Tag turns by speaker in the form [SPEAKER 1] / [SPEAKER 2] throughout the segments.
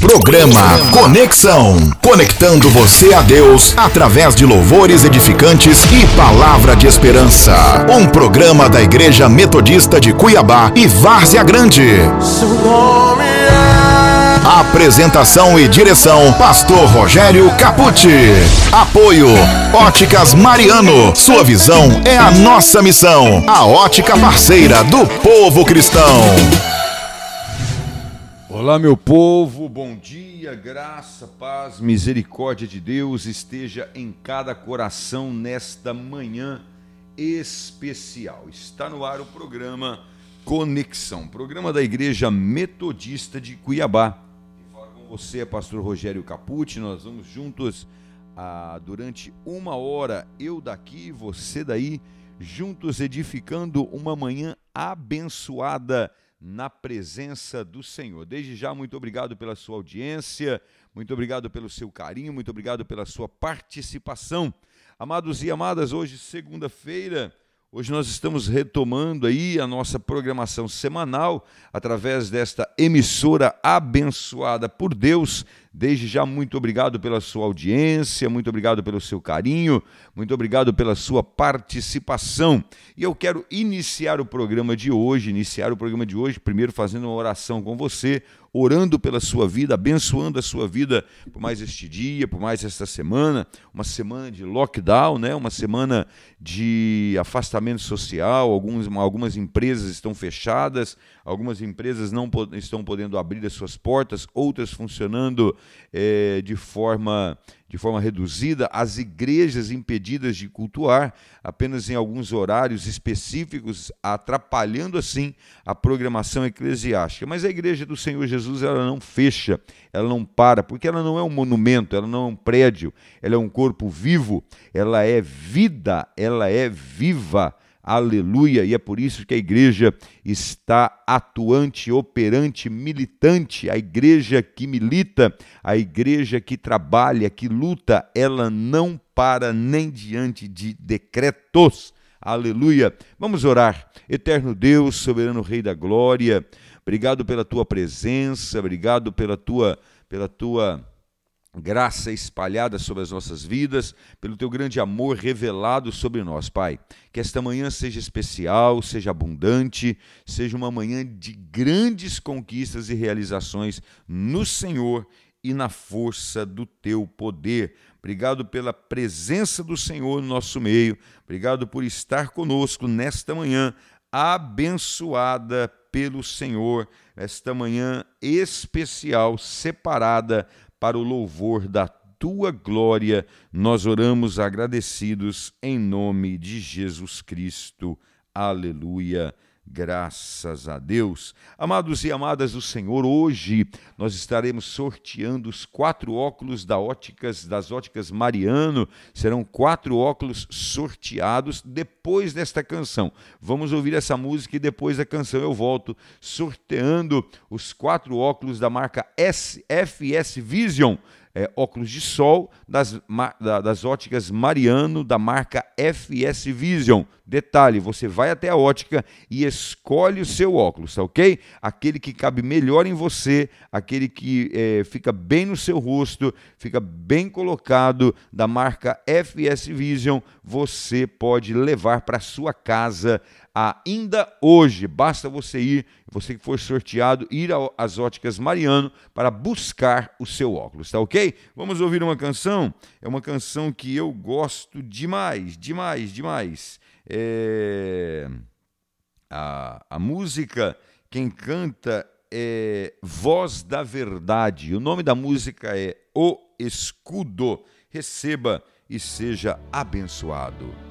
[SPEAKER 1] Programa Conexão. Conectando você a Deus através de louvores edificantes e palavra de esperança. Um programa da Igreja Metodista de Cuiabá e Várzea Grande.
[SPEAKER 2] Seu nome é.
[SPEAKER 1] Apresentação e direção: Pastor Rogério Capucci. Apoio: Óticas Mariano. Sua visão é a nossa missão. A ótica parceira do povo cristão.
[SPEAKER 3] Olá, meu povo, bom dia, graça, paz, misericórdia de Deus esteja em cada coração nesta manhã especial. Está no ar o programa Conexão, programa da Igreja Metodista de Cuiabá. Quem fala com você é pastor Rogério Capucci, nós vamos juntos ah, durante uma hora, eu daqui, você daí, juntos edificando uma manhã abençoada na presença do Senhor. Desde já, muito obrigado pela sua audiência, muito obrigado pelo seu carinho, muito obrigado pela sua participação. Amados e amadas, hoje, segunda-feira, hoje nós estamos retomando aí a nossa programação semanal através desta emissora abençoada por Deus. Desde já, muito obrigado pela sua audiência, muito obrigado pelo seu carinho, muito obrigado pela sua participação. E eu quero iniciar o programa de hoje, iniciar o programa de hoje, primeiro fazendo uma oração com você, orando pela sua vida, abençoando a sua vida por mais este dia, por mais esta semana, uma semana de lockdown, né? uma semana de afastamento social, alguns, algumas empresas estão fechadas, algumas empresas não estão podendo abrir as suas portas, outras funcionando é, de forma de forma reduzida, as igrejas impedidas de cultuar apenas em alguns horários específicos, atrapalhando assim a programação eclesiástica. Mas a igreja do Senhor Jesus ela não fecha, ela não para, porque ela não é um monumento, ela não é um prédio, ela é um corpo vivo, ela é vida, ela é viva Aleluia! E é por isso que a igreja está atuante, operante, militante. A igreja que milita, a igreja que trabalha, que luta, ela não para nem diante de decretos. Aleluia! Vamos orar. Eterno Deus, soberano Rei da Glória, obrigado pela tua presença, obrigado pela tua pela tua graça espalhada sobre as nossas vidas, pelo teu grande amor revelado sobre nós, Pai. Que esta manhã seja especial, seja abundante, seja uma manhã de grandes conquistas e realizações no Senhor e na força do teu poder. Obrigado pela presença do Senhor no nosso meio. Obrigado por estar conosco nesta manhã abençoada pelo Senhor, esta manhã especial, separada para o louvor da tua glória, nós oramos agradecidos em nome de Jesus Cristo. Aleluia. Graças a Deus. Amados e amadas do Senhor, hoje nós estaremos sorteando os quatro óculos da óticas, das óticas Mariano. Serão quatro óculos sorteados depois desta canção. Vamos ouvir essa música e depois da canção eu volto sorteando os quatro óculos da marca FS Vision é, óculos de sol das, das óticas Mariano, da marca FS Vision. Detalhe: você vai até a ótica e escolhe o seu óculos, tá ok? Aquele que cabe melhor em você, aquele que é, fica bem no seu rosto, fica bem colocado, da marca FS Vision, você pode levar para sua casa ainda hoje. Basta você ir, você que for sorteado, ir às óticas Mariano para buscar o seu óculos, tá ok? Vamos ouvir uma canção? É uma canção que eu gosto demais, demais, demais. É... A, a música, quem canta é Voz da Verdade. O nome da música é O Escudo. Receba e seja abençoado.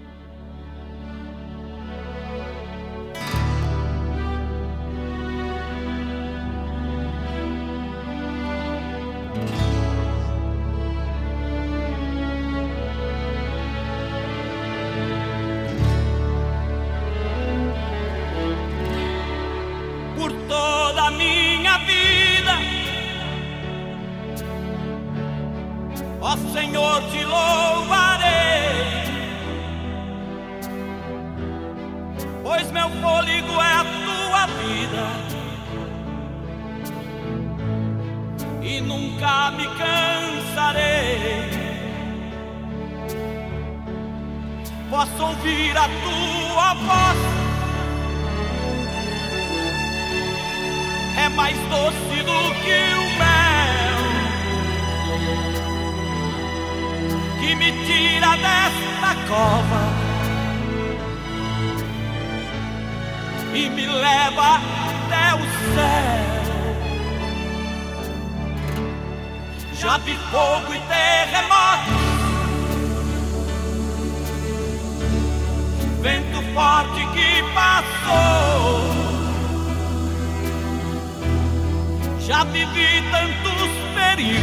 [SPEAKER 4] Tantos perigos,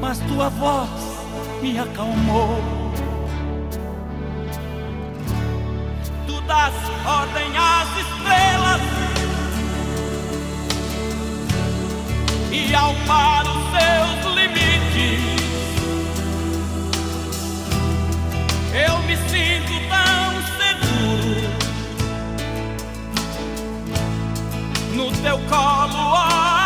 [SPEAKER 4] mas tua voz me acalmou. Tu das ordem às estrelas e ao mar os seus limites. Eu me sinto no teu colo, ó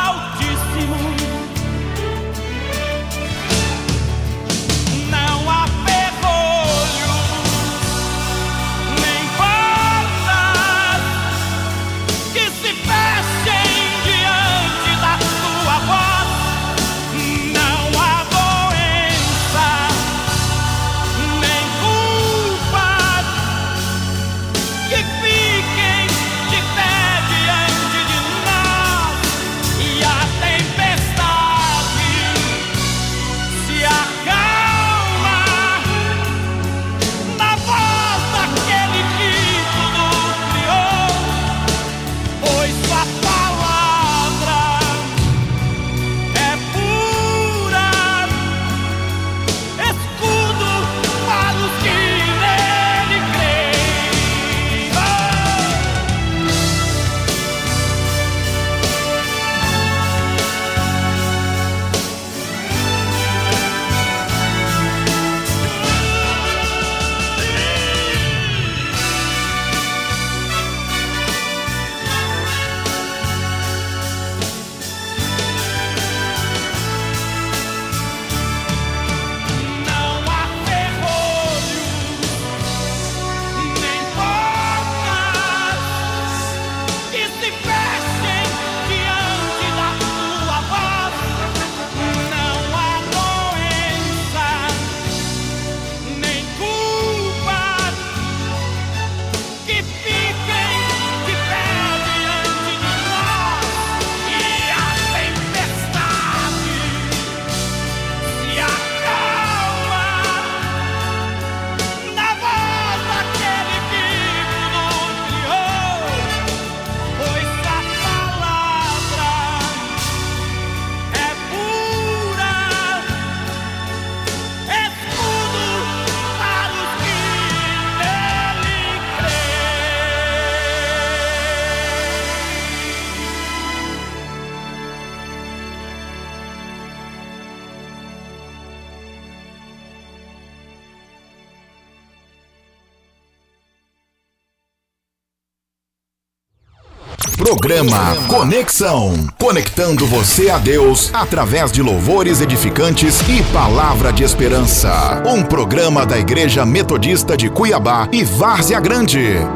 [SPEAKER 1] Programa Conexão. Conectando você a Deus através de louvores edificantes e palavra de esperança. Um programa da Igreja Metodista de Cuiabá e Várzea Grande.
[SPEAKER 5] É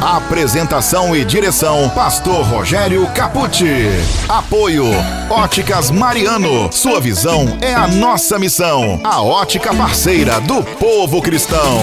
[SPEAKER 1] Apresentação e direção: Pastor Rogério Capucci. Apoio: Óticas Mariano. Sua visão é a nossa missão. A ótica parceira do povo cristão.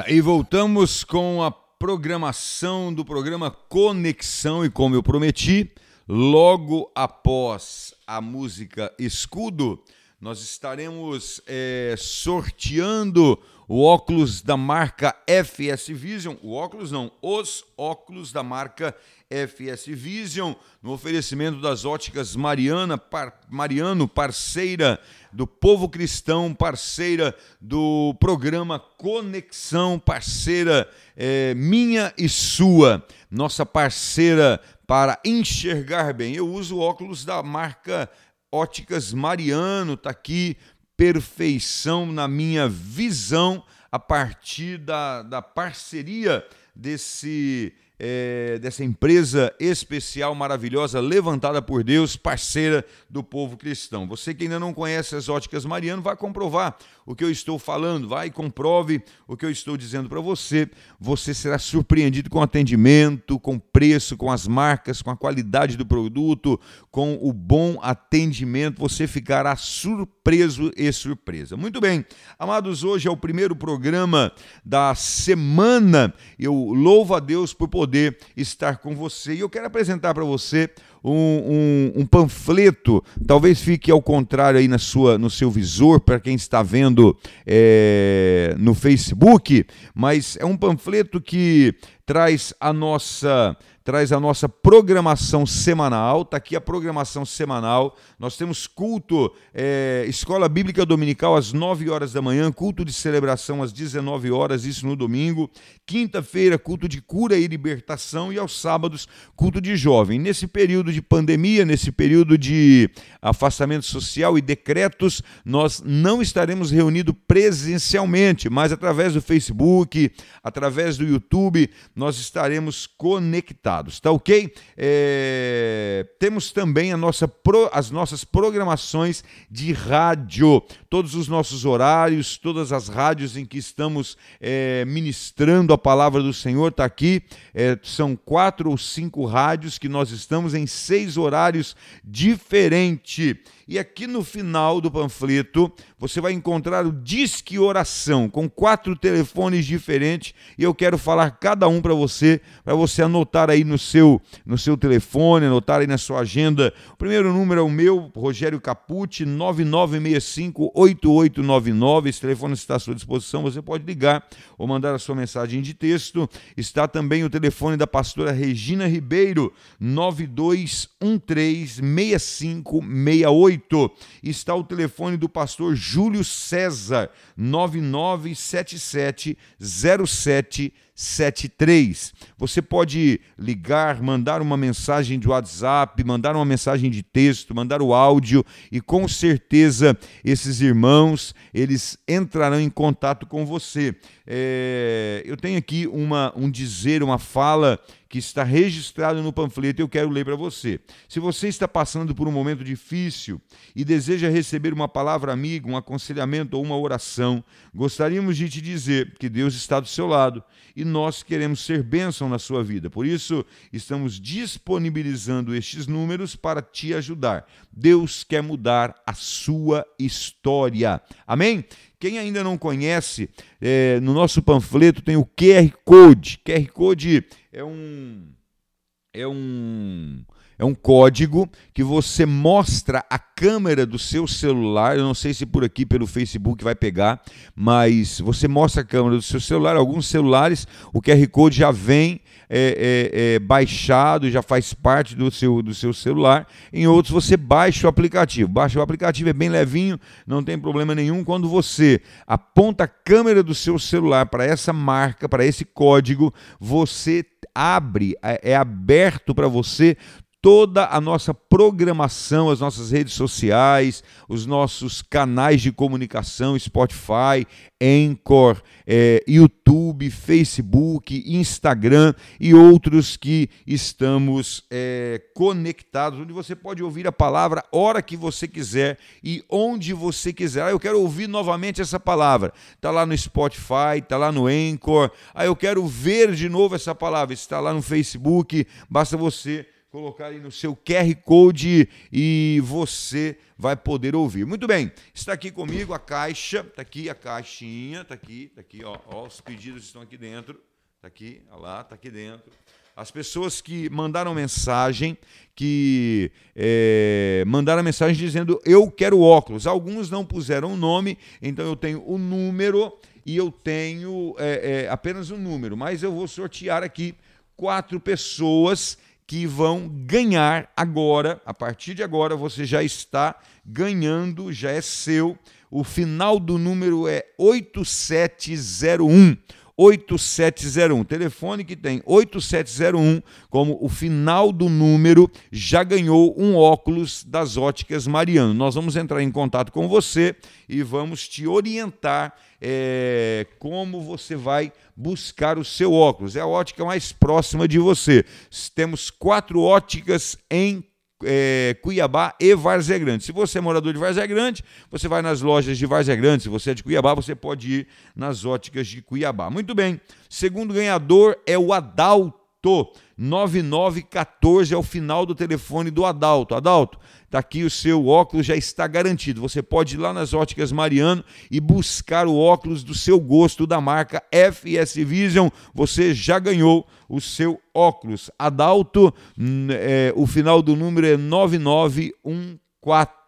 [SPEAKER 3] Tá, e voltamos com a programação do programa Conexão e como eu prometi, logo após a música Escudo, nós estaremos eh, sorteando o óculos da marca FS Vision, o óculos não, os óculos da marca FS Vision, no oferecimento das óticas Mariana, par- Mariano, parceira do povo cristão, parceira do programa Conexão, parceira eh, minha e sua, nossa parceira para enxergar bem. Eu uso óculos da marca Óticas Mariano, tá aqui, perfeição na minha visão a partir da, da parceria desse é, dessa empresa especial, maravilhosa, levantada por Deus, parceira do povo cristão. Você que ainda não conhece as óticas Mariano, vai comprovar o que eu estou falando, vai comprove o que eu estou dizendo para você. Você será surpreendido com atendimento, com preço, com as marcas, com a qualidade do produto, com o bom atendimento. Você ficará surpreso e surpresa. Muito bem, amados, hoje é o primeiro programa da semana. Eu louvo a Deus por poder estar com você. E eu quero apresentar para você um, um, um, panfleto, talvez fique ao contrário aí na sua, no seu visor, para quem está vendo é, no Facebook, mas é um panfleto que traz a nossa traz a nossa programação semanal. Está aqui a programação semanal. Nós temos culto, é, escola bíblica dominical às 9 horas da manhã, culto de celebração às 19 horas, isso no domingo. Quinta-feira, culto de cura e libertação. E aos sábados, culto de jovem. Nesse período de pandemia, nesse período de afastamento social e decretos, nós não estaremos reunidos presencialmente, mas através do Facebook, através do YouTube, nós estaremos conectados tá ok? É, temos também nossa pro, as nossas programações de rádio, todos os nossos horários, todas as rádios em que estamos é, ministrando a palavra do Senhor, está aqui. É, são quatro ou cinco rádios que nós estamos em seis horários diferentes. E aqui no final do panfleto você vai encontrar o Disque Oração com quatro telefones diferentes e eu quero falar cada um para você, para você anotar aí no seu, no seu telefone, anotar aí na sua agenda. O primeiro número é o meu, Rogério Capucci, 9965-8899. Esse telefone está à sua disposição, você pode ligar ou mandar a sua mensagem de texto. Está também o telefone da pastora Regina Ribeiro, 9213-6568. Está o telefone do pastor Júlio César, 9977 0773. Você pode ligar, mandar uma mensagem de WhatsApp, mandar uma mensagem de texto, mandar o áudio e com certeza esses irmãos, eles entrarão em contato com você. É, eu tenho aqui uma, um dizer, uma fala que está registrado no panfleto eu quero ler para você. Se você está passando por um momento difícil e deseja receber uma palavra amiga, um aconselhamento ou uma oração, gostaríamos de te dizer que Deus está do seu lado e nós queremos ser bênção na sua vida. Por isso, estamos disponibilizando estes números para te ajudar. Deus quer mudar a sua história. Amém? Quem ainda não conhece, é, no nosso panfleto tem o QR Code. QR Code é um. É um é um código que você mostra a câmera do seu celular. Eu não sei se por aqui pelo Facebook vai pegar, mas você mostra a câmera do seu celular. Alguns celulares o QR Code já vem é, é, é, baixado, já faz parte do seu, do seu celular. Em outros você baixa o aplicativo. Baixa o aplicativo, é bem levinho, não tem problema nenhum. Quando você aponta a câmera do seu celular para essa marca, para esse código, você abre, é, é aberto para você toda a nossa programação, as nossas redes sociais, os nossos canais de comunicação, Spotify, Anchor, é, YouTube, Facebook, Instagram e outros que estamos é, conectados, onde você pode ouvir a palavra hora que você quiser e onde você quiser. Ah, eu quero ouvir novamente essa palavra. Está lá no Spotify, está lá no Anchor. Ah, eu quero ver de novo essa palavra. Está lá no Facebook. Basta você colocar aí no seu QR Code e você vai poder ouvir. Muito bem, está aqui comigo a caixa, está aqui a caixinha, está aqui, está aqui, ó, ó, os pedidos estão aqui dentro, está aqui, ó lá, está aqui dentro. As pessoas que mandaram mensagem, que é, mandaram mensagem dizendo eu quero óculos. Alguns não puseram o nome, então eu tenho o número e eu tenho é, é, apenas o número, mas eu vou sortear aqui quatro pessoas que vão ganhar agora, a partir de agora você já está ganhando, já é seu. O final do número é 8701. 8701. Telefone que tem 8701 como o final do número já ganhou um óculos das óticas Mariano. Nós vamos entrar em contato com você e vamos te orientar é, como você vai buscar o seu óculos. É a ótica mais próxima de você. Temos quatro óticas em é, Cuiabá e Várzea Grande. Se você é morador de Várzea Grande, você vai nas lojas de Várzea Grande. Se você é de Cuiabá, você pode ir nas óticas de Cuiabá. Muito bem. Segundo ganhador é o Adalto. 9914 é o final do telefone do Adalto. Adalto, Está aqui o seu óculos, já está garantido. Você pode ir lá nas óticas Mariano e buscar o óculos do seu gosto da marca FS Vision. Você já ganhou o seu óculos. Adalto, é, o final do número é 9914.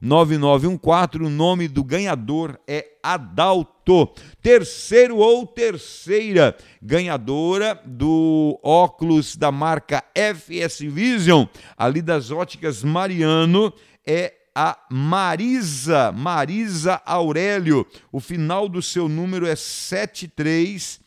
[SPEAKER 3] 9914, o nome do ganhador é Adalto. Terceiro ou terceira ganhadora do óculos da marca FS Vision, ali das óticas Mariano, é a Marisa, Marisa Aurélio. O final do seu número é 73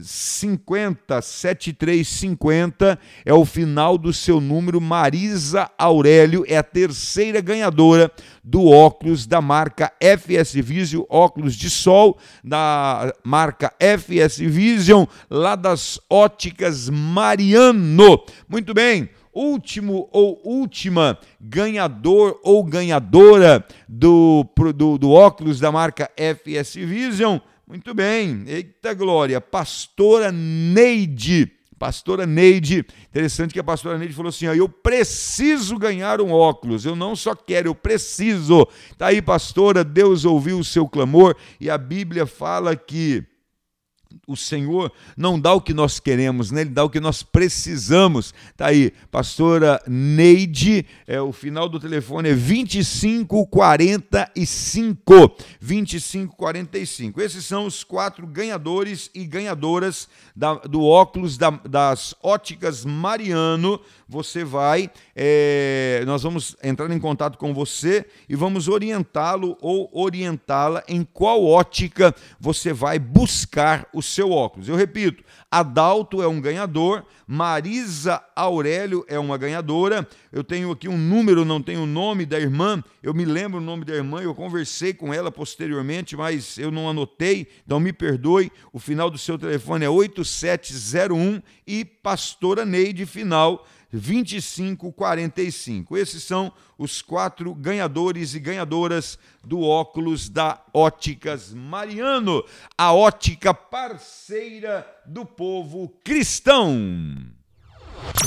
[SPEAKER 3] 50 7350 é o final do seu número. Marisa Aurélio é a terceira ganhadora do óculos da marca FS Vision, óculos de sol da marca FS Vision, lá das óticas Mariano. Muito bem último ou última ganhador ou ganhadora do, do, do óculos da marca FS Vision muito bem, eita glória, pastora Neide. Pastora Neide, interessante que a pastora Neide falou assim: ó, eu preciso ganhar um óculos, eu não só quero, eu preciso. Tá aí, pastora, Deus ouviu o seu clamor e a Bíblia fala que o Senhor não dá o que nós queremos, né? Ele dá o que nós precisamos. Tá aí, pastora Neide, é, o final do telefone é 2545. 2545. Esses são os quatro ganhadores e ganhadoras da, do óculos da, das óticas Mariano. Você vai, é, nós vamos entrar em contato com você e vamos orientá-lo ou orientá-la em qual ótica você vai buscar o seu óculos. Eu repito, Adalto é um ganhador, Marisa Aurélio é uma ganhadora. Eu tenho aqui um número, não tenho o nome da irmã. Eu me lembro o nome da irmã, eu conversei com ela posteriormente, mas eu não anotei, então me perdoe. O final do seu telefone é 8701 e Pastora Neide, final 2545. Esses são os quatro ganhadores e ganhadoras do óculos da Óticas Mariano, a ótica parceira do povo cristão.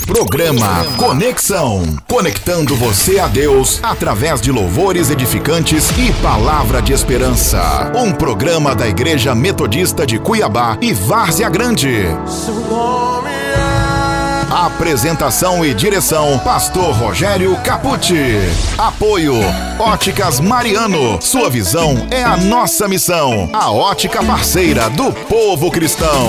[SPEAKER 1] Programa Conexão. Conectando você a Deus através de louvores edificantes e palavra de esperança. Um programa da Igreja Metodista de Cuiabá e Várzea Grande.
[SPEAKER 2] É
[SPEAKER 1] Apresentação e direção: Pastor Rogério Capucci. Apoio: Óticas Mariano. Sua visão é a nossa missão. A ótica parceira do povo cristão.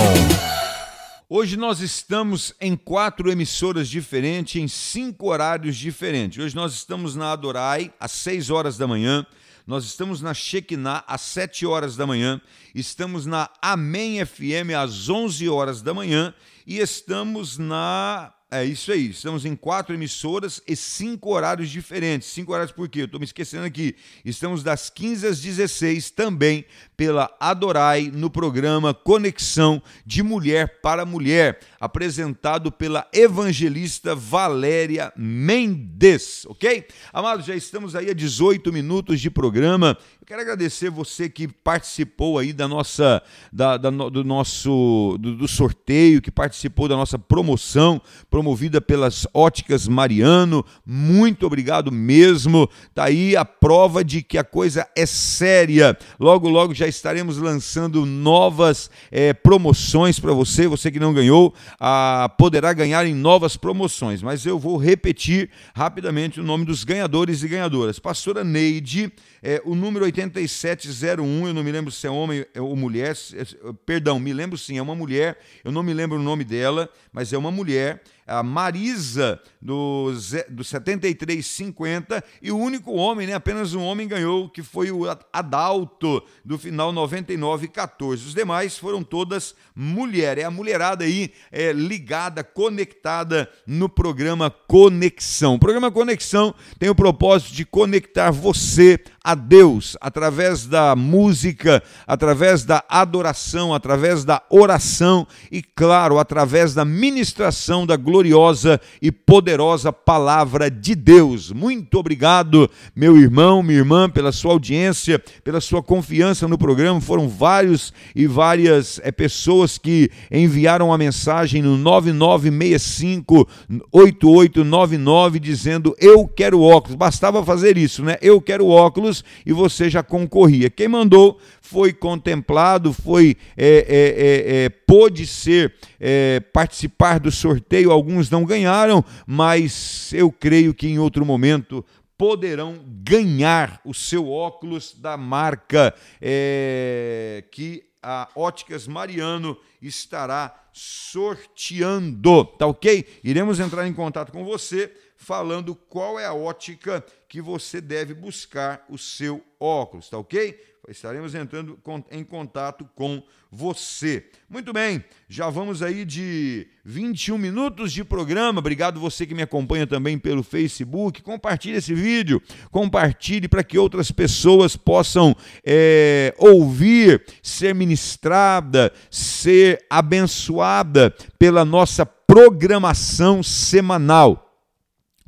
[SPEAKER 3] Hoje nós estamos em quatro emissoras diferentes, em cinco horários diferentes. Hoje nós estamos na Adorai, às 6 horas da manhã. Nós estamos na Shekinah, às 7 horas da manhã. Estamos na Amém FM, às 11 horas da manhã e estamos na. É isso aí, estamos em quatro emissoras e cinco horários diferentes. Cinco horários por quê? Eu estou me esquecendo aqui. Estamos das 15 às 16 também pela Adorai no programa Conexão de Mulher para Mulher, apresentado pela evangelista Valéria Mendes, ok? Amados, já estamos aí a 18 minutos de programa. Eu quero agradecer você que participou aí da nossa, da, da do nosso, do, do, sorteio, que participou da nossa promoção, promovida pelas Óticas Mariano. Muito obrigado mesmo. Tá aí a prova de que a coisa é séria. Logo, logo já estaremos lançando novas é, promoções para você. Você que não ganhou, a, poderá ganhar em novas promoções. Mas eu vou repetir rapidamente o nome dos ganhadores e ganhadoras. Pastora Neide é, o número 8701, eu não me lembro se é homem ou mulher, perdão, me lembro sim, é uma mulher, eu não me lembro o nome dela, mas é uma mulher. A Marisa do, do 73,50 e o único homem, né? Apenas um homem ganhou, que foi o Adalto do final 99,14. Os demais foram todas mulheres. É a mulherada aí é, ligada, conectada no programa Conexão. O programa Conexão tem o propósito de conectar você a Deus através da música, através da adoração, através da oração e, claro, através da ministração da gloriosa e poderosa palavra de Deus. Muito obrigado, meu irmão, minha irmã, pela sua audiência, pela sua confiança no programa. Foram vários e várias eh, pessoas que enviaram a mensagem no 9965 8899 dizendo eu quero óculos. Bastava fazer isso, né? Eu quero óculos e você já concorria. Quem mandou foi contemplado, foi é, é, é, é, pôde ser é, participar do sorteio. Alguns não ganharam, mas eu creio que em outro momento poderão ganhar o seu óculos da marca é, que a Óticas Mariano estará sorteando, tá ok? Iremos entrar em contato com você falando qual é a ótica que você deve buscar o seu óculos, tá ok? Estaremos entrando em contato com você. Muito bem, já vamos aí de 21 minutos de programa. Obrigado você que me acompanha também pelo Facebook. Compartilhe esse vídeo, compartilhe para que outras pessoas possam é, ouvir, ser ministrada, ser abençoada pela nossa programação semanal.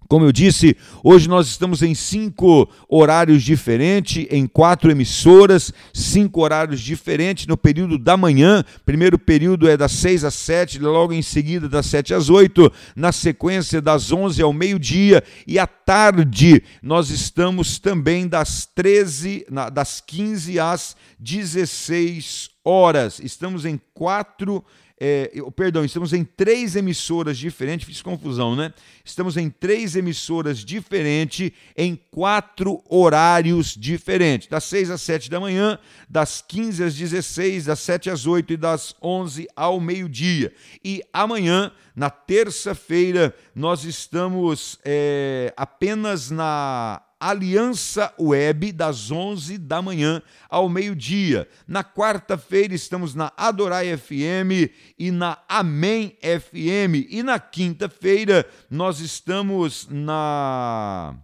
[SPEAKER 3] Como eu disse, hoje nós estamos em cinco horários diferentes, em quatro emissoras, cinco horários diferentes no período da manhã. Primeiro período é das seis às sete, logo em seguida das sete às oito, na sequência das onze ao meio-dia e à tarde nós estamos também das 13, na- das 15 às 16 horas. Estamos em quatro é, eu- perdão, estamos em três emissoras diferentes, fiz confusão, né? Estamos em três emissoras diferentes, em quatro horários diferentes: das 6 às 7 da manhã, das 15 às 16, das 7 às 8 e das 11 ao meio-dia. E amanhã, na terça-feira, nós estamos é, apenas na Aliança Web, das 11 da manhã ao meio-dia. Na quarta-feira, estamos na Adorai FM e na Amém FM. E na quinta-feira, nós estamos na.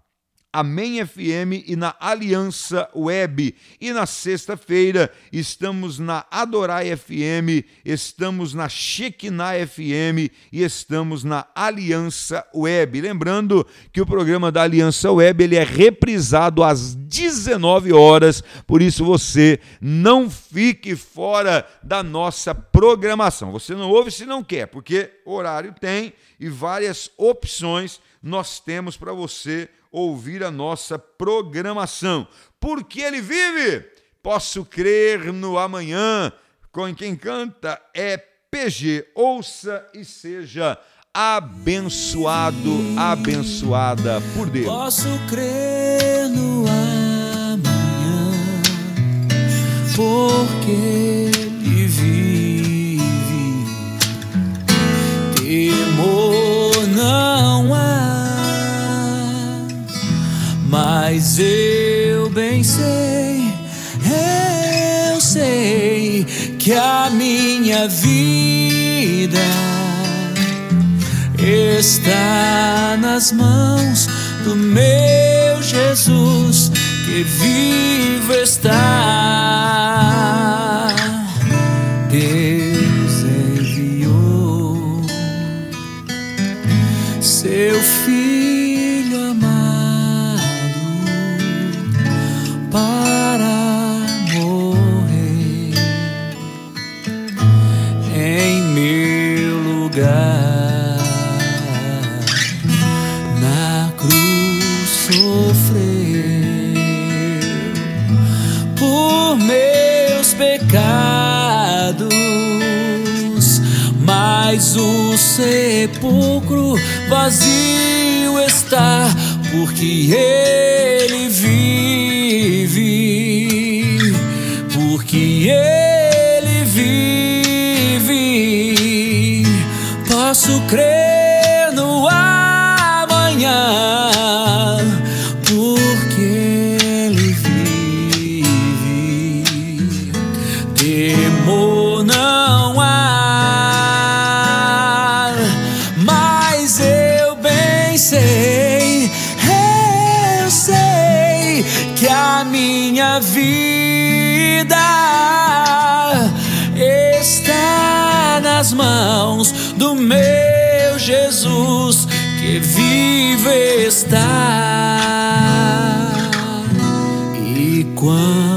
[SPEAKER 3] Amém FM e na Aliança Web. E na sexta-feira estamos na Adorai FM, estamos na Shekinah FM e estamos na Aliança Web. Lembrando que o programa da Aliança Web ele é reprisado às 19 horas, por isso você não fique fora da nossa programação. Você não ouve se não quer, porque horário tem e várias opções nós temos para você ouvir a nossa programação. Porque ele vive, posso crer no amanhã. Com quem canta é PG. Ouça e seja abençoado, abençoada por Deus.
[SPEAKER 4] Posso crer no amanhã, porque mas eu bem sei, eu sei que a minha vida está nas mãos do meu Jesus que vivo está. Sepulcro vazio está, porque ele vive, porque ele vive. Posso crer mãos do meu Jesus que vive está. E quando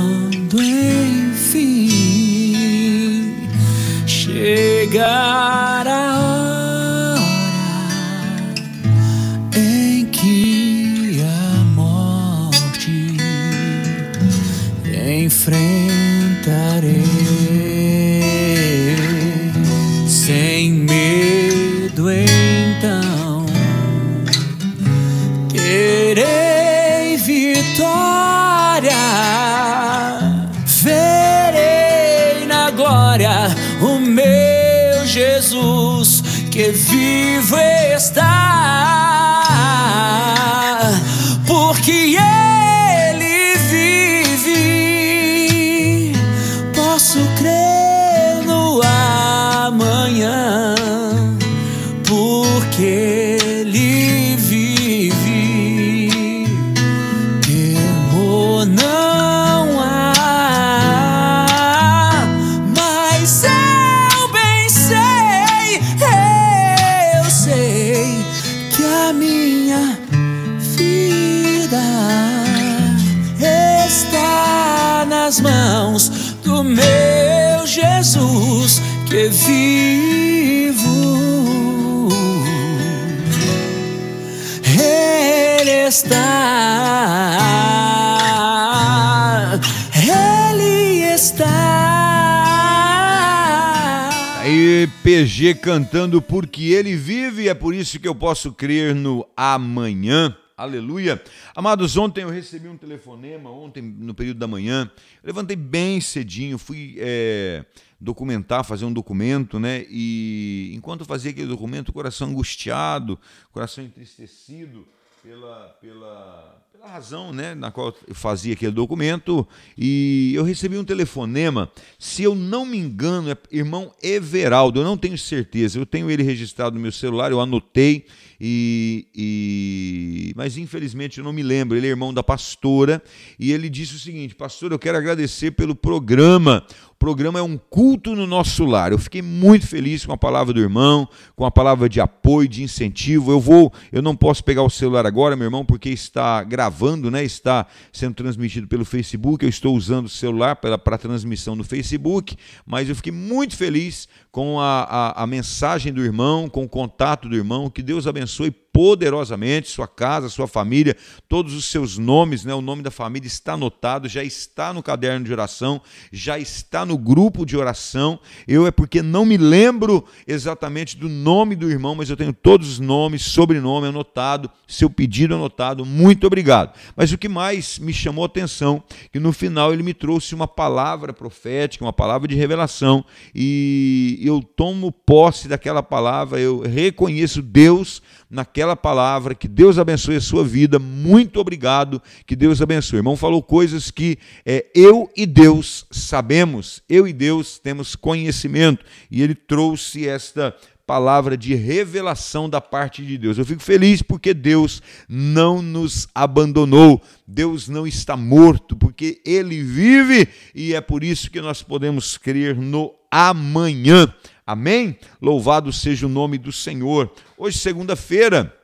[SPEAKER 3] PG cantando porque ele vive, é por isso que eu posso crer no amanhã. Aleluia. Amados, ontem eu recebi um telefonema, ontem no período da manhã. Eu levantei bem cedinho, fui é, documentar, fazer um documento, né? E enquanto eu fazia aquele documento, coração angustiado, coração entristecido pela, pela, pela razão né, na qual eu fazia aquele documento, e eu recebi um telefonema, se eu não me engano, é irmão Everaldo, eu não tenho certeza, eu tenho ele registrado no meu celular, eu anotei, e, e- mas infelizmente eu não me lembro, ele é irmão da pastora, e ele disse o seguinte, pastor, eu quero agradecer pelo programa, o programa é um culto no nosso lar. Eu fiquei muito feliz com a palavra do irmão, com a palavra de apoio, de incentivo. Eu vou, eu não posso pegar o celular agora, meu irmão, porque está gravando, né? Está sendo transmitido pelo Facebook. Eu estou usando o celular para, transmissão no Facebook, mas eu fiquei muito feliz com a, a, a mensagem do irmão, com o contato do irmão. Que Deus abençoe poderosamente sua casa, sua família, todos os seus nomes, né? O nome da família está anotado, já está no caderno de oração, já está no grupo de oração. Eu é porque não me lembro exatamente do nome do irmão, mas eu tenho todos os nomes, sobrenome anotado, seu pedido anotado. Muito obrigado. Mas o que mais me chamou a atenção, que no final ele me trouxe uma palavra profética, uma palavra de revelação, e eu tomo posse daquela palavra, eu reconheço Deus naquela palavra. Que Deus abençoe a sua vida. Muito obrigado. Que Deus abençoe. O irmão falou coisas que é, eu e Deus sabemos, eu e Deus temos conhecimento. E ele trouxe esta palavra de revelação da parte de Deus. Eu fico feliz porque Deus não nos abandonou. Deus não está morto, porque ele vive e é por isso que nós podemos crer no amanhã. Amém? Louvado seja o nome do Senhor. Hoje, segunda-feira,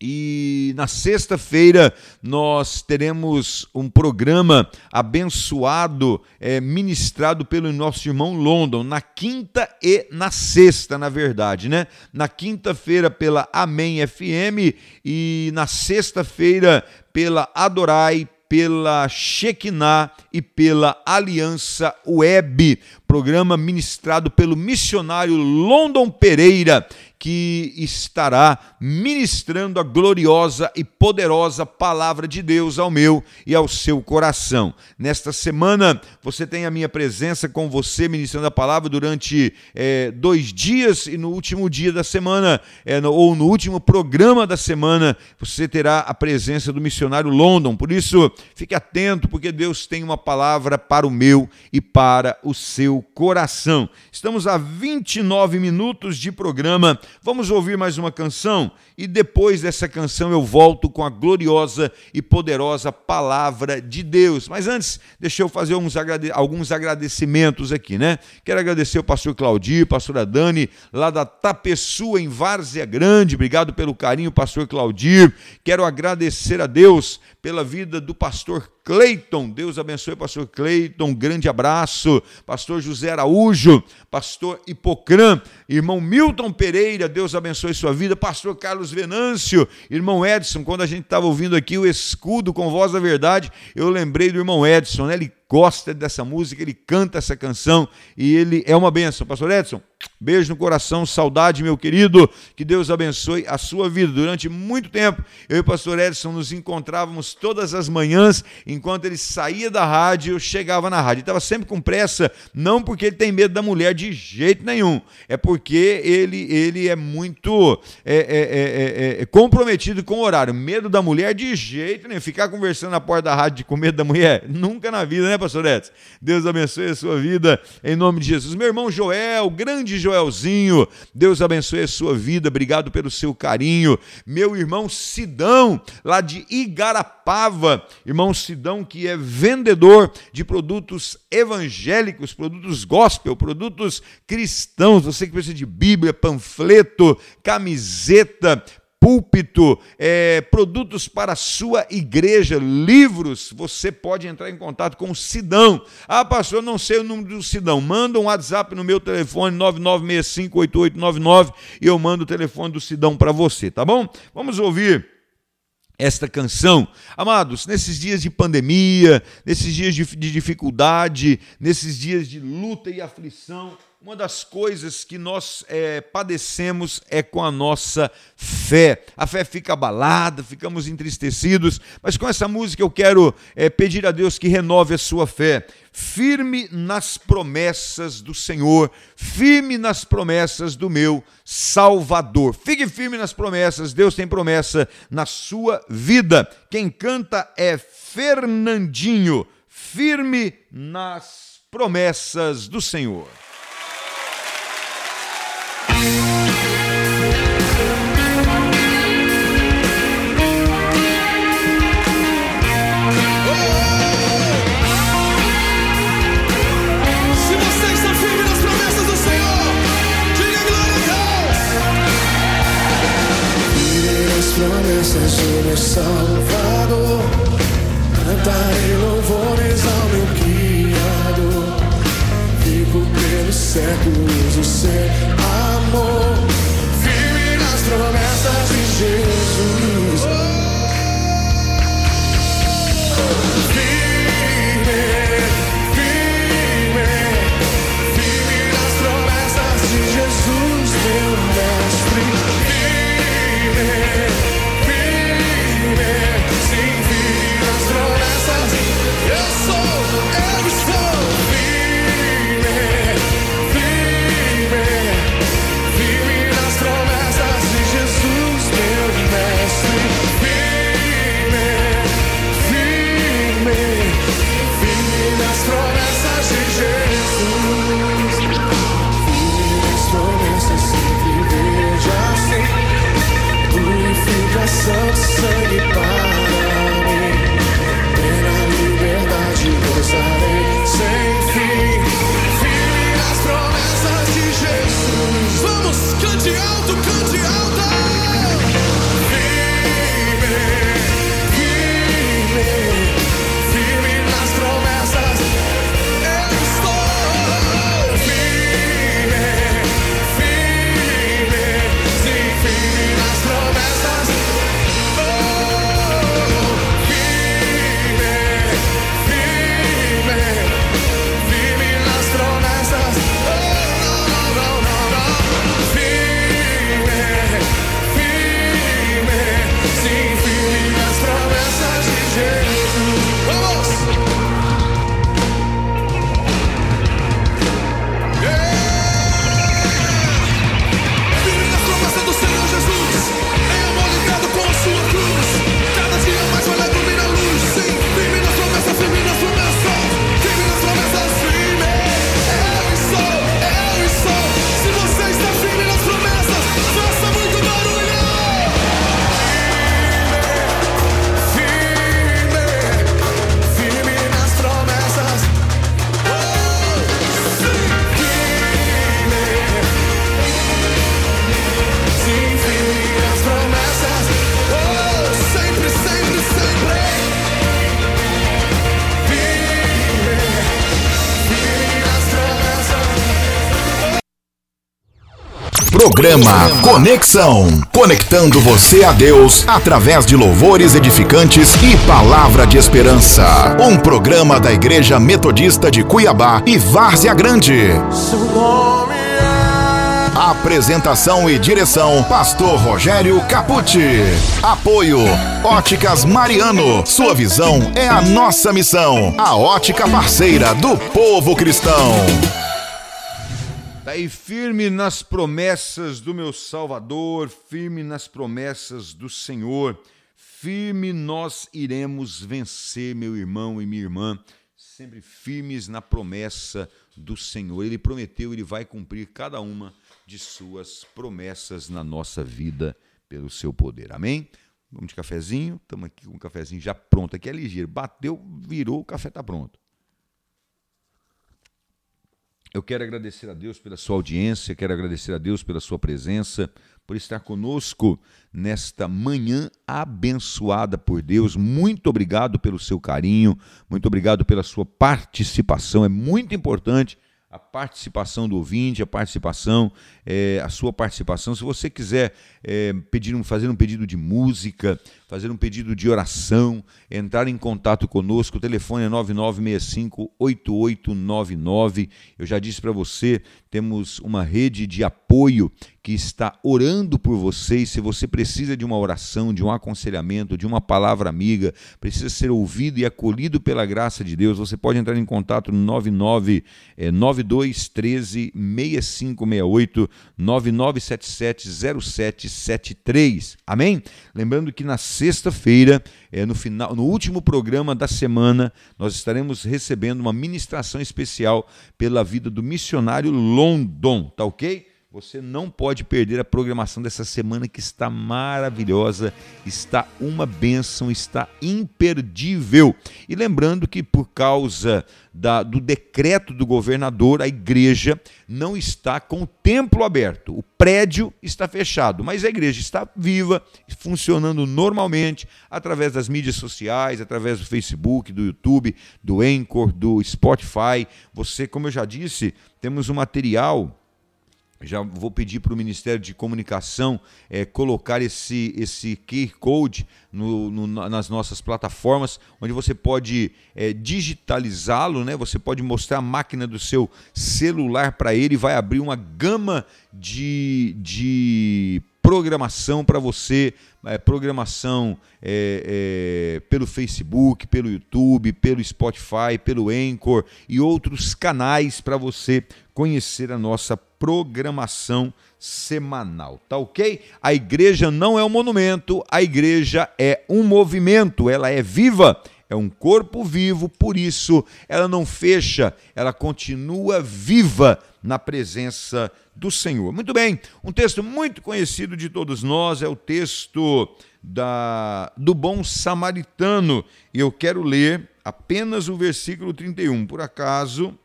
[SPEAKER 3] e na sexta-feira nós teremos um programa abençoado, é, ministrado pelo nosso irmão London, na quinta e na sexta, na verdade, né? Na quinta-feira pela Amém FM e na sexta-feira pela Adorai, pela Shekinah e pela Aliança Web, programa ministrado pelo missionário London Pereira, que estará ministrando a gloriosa e poderosa palavra de Deus ao meu e ao seu coração. Nesta semana, você tem a minha presença com você ministrando a palavra durante eh, dois dias e no último dia da semana, eh, no- ou no último programa da semana, você terá a presença do missionário London. Por isso, fique atento, porque Deus tem uma palavra para o meu e para o seu coração. Estamos a 29 minutos de programa. Vamos ouvir mais uma canção e depois dessa canção eu volto com a gloriosa e poderosa palavra de Deus. Mas antes, deixa eu fazer alguns, agrade alguns agradecimentos aqui, né? Quero agradecer o pastor Claudio, pastora Dani, lá da Tapeçua, em Várzea Grande. Obrigado pelo carinho, pastor Claudio. Quero agradecer a Deus pela vida do pastor Cleiton. Deus abençoe pastor Cleiton. Grande abraço. Pastor José Araújo, pastor Hipocrã, irmão Milton Pereira, Deus abençoe sua vida. Pastor Carlos Venâncio, irmão Edson, quando a gente estava ouvindo aqui o escudo com voz da verdade, eu lembrei do irmão Edson, né? Ele gosta dessa música, ele canta essa canção e ele é uma benção. Pastor Edson, beijo no coração, saudade, meu querido. Que Deus abençoe a sua vida. Durante muito tempo, eu e o pastor Edson nos encontrávamos todas as manhãs, enquanto ele saía da rádio, eu chegava na rádio. Ele estava sempre com pressa, não porque ele tem medo da mulher de jeito nenhum, é porque ele, ele é muito é, é, é, comprometido com o horário. Medo da mulher de jeito nenhum. Ficar conversando na porta da rádio com medo da mulher, nunca na vida, né? pastor Edson? Deus abençoe a sua vida em nome de Jesus. Meu irmão Joel, grande Joelzinho, Deus abençoe a sua vida, obrigado pelo seu carinho. Meu irmão Sidão, lá de Igarapava, irmão Sidão, que é vendedor de produtos evangélicos, produtos gospel, produtos cristãos. Você que precisa de Bíblia, panfleto, camiseta, púlpito, é, produtos para a sua igreja, livros, você pode entrar em contato com o Sidão. Ah, pastor, não sei o número do Sidão. Manda um WhatsApp no meu telefone 99658899 e eu mando o telefone do Sidão para você, tá bom? Vamos ouvir esta canção. Amados, nesses dias de pandemia, nesses dias de, de dificuldade, nesses dias de luta e aflição, uma das coisas que nós é, padecemos é com a nossa fé. A fé fica abalada, ficamos entristecidos, mas com essa música eu quero é, pedir a Deus que renove a sua fé. Firme nas promessas do Senhor, firme nas promessas do meu Salvador. Fique firme nas promessas, Deus tem promessa na sua vida. Quem canta é Fernandinho, firme nas promessas do Senhor.
[SPEAKER 5] Salvador, cantarei louvores
[SPEAKER 1] Programa Conexão. Conectando você a Deus através de louvores edificantes e palavra de esperança. Um programa da Igreja Metodista de Cuiabá e Várzea Grande.
[SPEAKER 5] Seu nome é
[SPEAKER 1] Apresentação e direção: Pastor Rogério Capucci. Apoio: Óticas Mariano. Sua visão é a nossa missão. A ótica parceira do povo cristão.
[SPEAKER 3] Está aí firme nas promessas do meu Salvador, firme nas promessas do Senhor, firme nós iremos vencer, meu irmão e minha irmã, sempre firmes na promessa do Senhor. Ele prometeu, ele vai cumprir cada uma de suas promessas na nossa vida pelo seu poder. Amém? Vamos de cafezinho, estamos aqui com o cafezinho já pronto, aqui é ligeiro, bateu, virou, o café está pronto. Eu quero agradecer a Deus pela sua audiência, quero agradecer a Deus pela sua presença, por estar conosco nesta manhã abençoada por Deus. Muito obrigado pelo seu carinho, muito obrigado pela sua participação. É muito importante a participação do ouvinte, a participação, é, a sua participação. Se você quiser é, pedir um, fazer um pedido de música, fazer um pedido de oração, entrar em contato conosco, o telefone é 9965-8899. Eu já disse para você, temos uma rede de apoio que está orando por você. E se você precisa de uma oração, de um aconselhamento, de uma palavra amiga, precisa ser ouvido e acolhido pela graça de Deus, você pode entrar em contato no 99 é, 9213 6568 9977 0773. Amém? Lembrando que na sexta-feira, é, no final, no último programa da semana, nós estaremos recebendo uma ministração especial pela vida do missionário London, tá ok? Você não pode perder a programação dessa semana que está maravilhosa, está uma bênção, está imperdível. E lembrando que por causa da, do decreto do governador, a igreja não está com o templo aberto. O prédio está fechado, mas a igreja está viva, funcionando normalmente através das mídias sociais, através do Facebook, do YouTube, do Anchor, do Spotify. Você, como eu já disse, temos um material já vou pedir para o Ministério de Comunicação é, colocar esse, esse QR Code no, no, nas nossas plataformas, onde você pode é, digitalizá-lo, né? você pode mostrar a máquina do seu celular para ele vai abrir uma gama de, de programação para você, é, programação é, é, pelo Facebook, pelo YouTube, pelo Spotify, pelo Anchor e outros canais para você conhecer a nossa programação semanal, tá ok? A igreja não é um monumento, a igreja é um movimento, ela é viva, é um corpo vivo, por isso ela não fecha, ela continua viva na presença do Senhor. Muito bem, um texto muito conhecido de todos nós é o texto da, do bom samaritano, e eu quero ler apenas o versículo 31. Por acaso,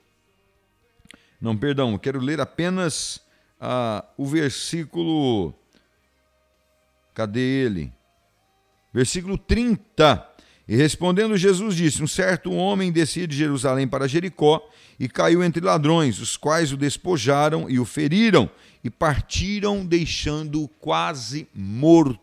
[SPEAKER 3] não, perdão, eu quero ler apenas ah, o versículo. Cadê ele? Versículo 30. E respondendo Jesus disse: Um certo homem descia de Jerusalém para Jericó e caiu entre ladrões, os quais o despojaram e o feriram e partiram, deixando-o quase morto.